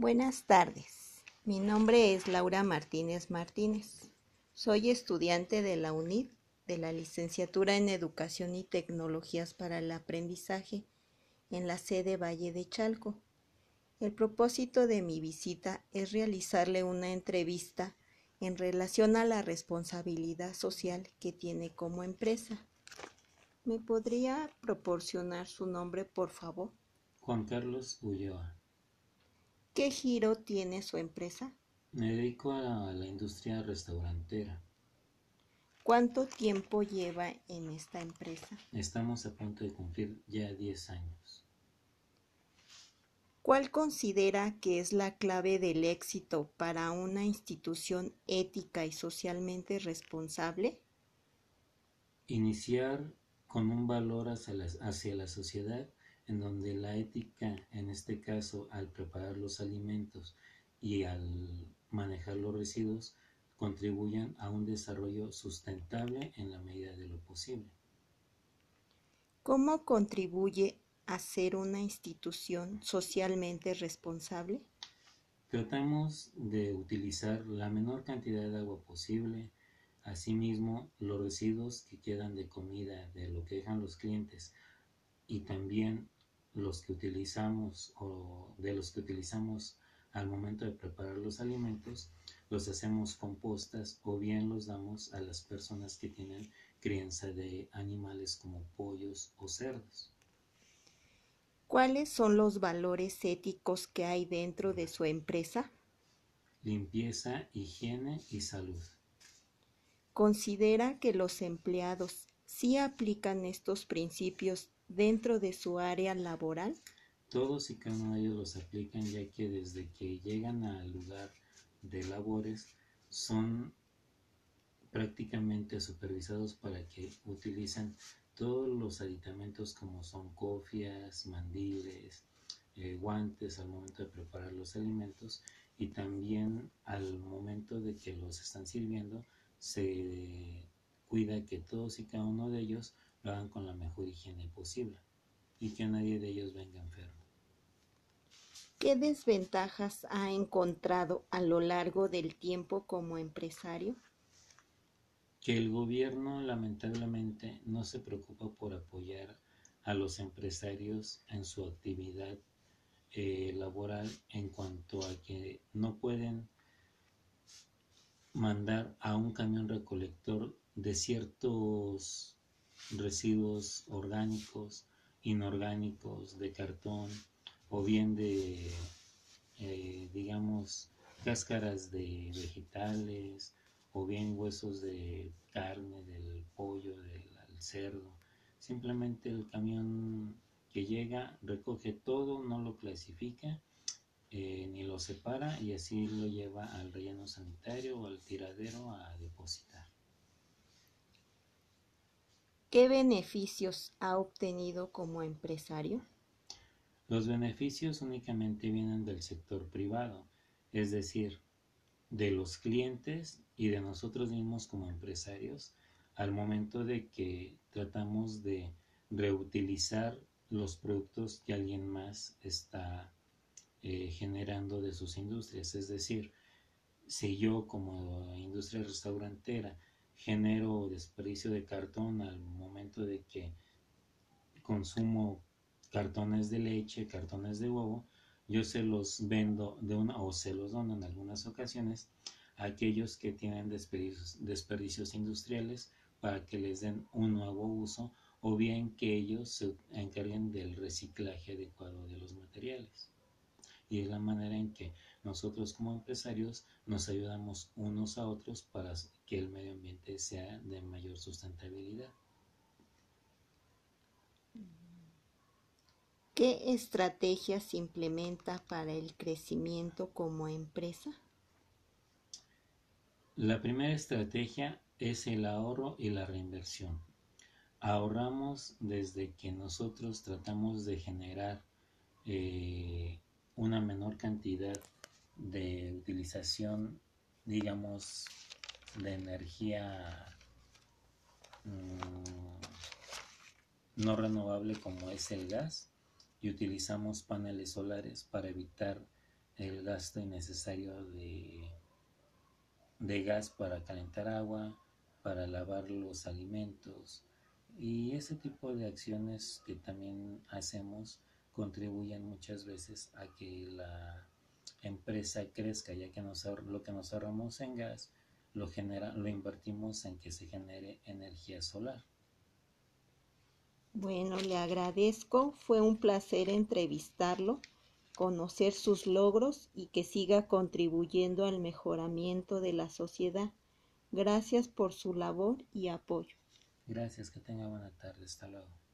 Buenas tardes. Mi nombre es Laura Martínez Martínez. Soy estudiante de la UNID de la licenciatura en Educación y Tecnologías para el Aprendizaje en la sede Valle de Chalco. El propósito de mi visita es realizarle una entrevista en relación a la responsabilidad social que tiene como empresa. ¿Me podría proporcionar su nombre, por favor? Juan Carlos Ulloa. ¿Qué giro tiene su empresa? Me dedico a la industria restaurantera. ¿Cuánto tiempo lleva en esta empresa? Estamos a punto de cumplir ya 10 años. ¿Cuál considera que es la clave del éxito para una institución ética y socialmente responsable? Iniciar con un valor hacia la, hacia la sociedad en donde la ética, en este caso al preparar los alimentos y al manejar los residuos, contribuyan a un desarrollo sustentable en la medida de lo posible. ¿Cómo contribuye a ser una institución socialmente responsable? Tratamos de utilizar la menor cantidad de agua posible, asimismo los residuos que quedan de comida, de lo que dejan los clientes y también los que utilizamos o de los que utilizamos al momento de preparar los alimentos, los hacemos compostas o bien los damos a las personas que tienen crianza de animales como pollos o cerdos. ¿Cuáles son los valores éticos que hay dentro de su empresa? Limpieza, higiene y salud. ¿Considera que los empleados sí aplican estos principios dentro de su área laboral? Todos y cada uno de ellos los aplican ya que desde que llegan al lugar de labores son prácticamente supervisados para que utilicen todos los aditamentos como son cofias, mandiles, eh, guantes al momento de preparar los alimentos y también al momento de que los están sirviendo se cuida que todos y cada uno de ellos lo hagan con la mejor higiene posible y que nadie de ellos venga enfermo. ¿Qué desventajas ha encontrado a lo largo del tiempo como empresario? Que el gobierno lamentablemente no se preocupa por apoyar a los empresarios en su actividad eh, laboral en cuanto a que no pueden mandar a un camión recolector de ciertos residuos orgánicos, inorgánicos, de cartón o bien de, eh, digamos, cáscaras de vegetales o bien huesos de carne, del pollo, del cerdo. Simplemente el camión que llega recoge todo, no lo clasifica eh, ni lo separa y así lo lleva al relleno sanitario o al tiradero a depositar. ¿Qué beneficios ha obtenido como empresario? Los beneficios únicamente vienen del sector privado, es decir, de los clientes y de nosotros mismos como empresarios al momento de que tratamos de reutilizar los productos que alguien más está eh, generando de sus industrias. Es decir, si yo como industria restaurantera genero desperdicio de cartón al momento de que consumo cartones de leche, cartones de huevo, yo se los vendo de una o se los dono en algunas ocasiones a aquellos que tienen desperdicios, desperdicios industriales para que les den un nuevo uso o bien que ellos se encarguen del reciclaje adecuado de los materiales. Y es la manera en que nosotros como empresarios nos ayudamos unos a otros para que el medio ambiente sea de mayor sustentabilidad. ¿Qué estrategias implementa para el crecimiento como empresa? La primera estrategia es el ahorro y la reinversión. Ahorramos desde que nosotros tratamos de generar eh, una menor cantidad de utilización, digamos, de energía mm, no renovable como es el gas y utilizamos paneles solares para evitar el gasto innecesario de, de gas para calentar agua, para lavar los alimentos y ese tipo de acciones que también hacemos contribuyen muchas veces a que la empresa crezca ya que nos lo que nos ahorramos en gas lo genera lo invertimos en que se genere energía solar bueno le agradezco fue un placer entrevistarlo conocer sus logros y que siga contribuyendo al mejoramiento de la sociedad. Gracias por su labor y apoyo. Gracias, que tenga buena tarde. Hasta luego.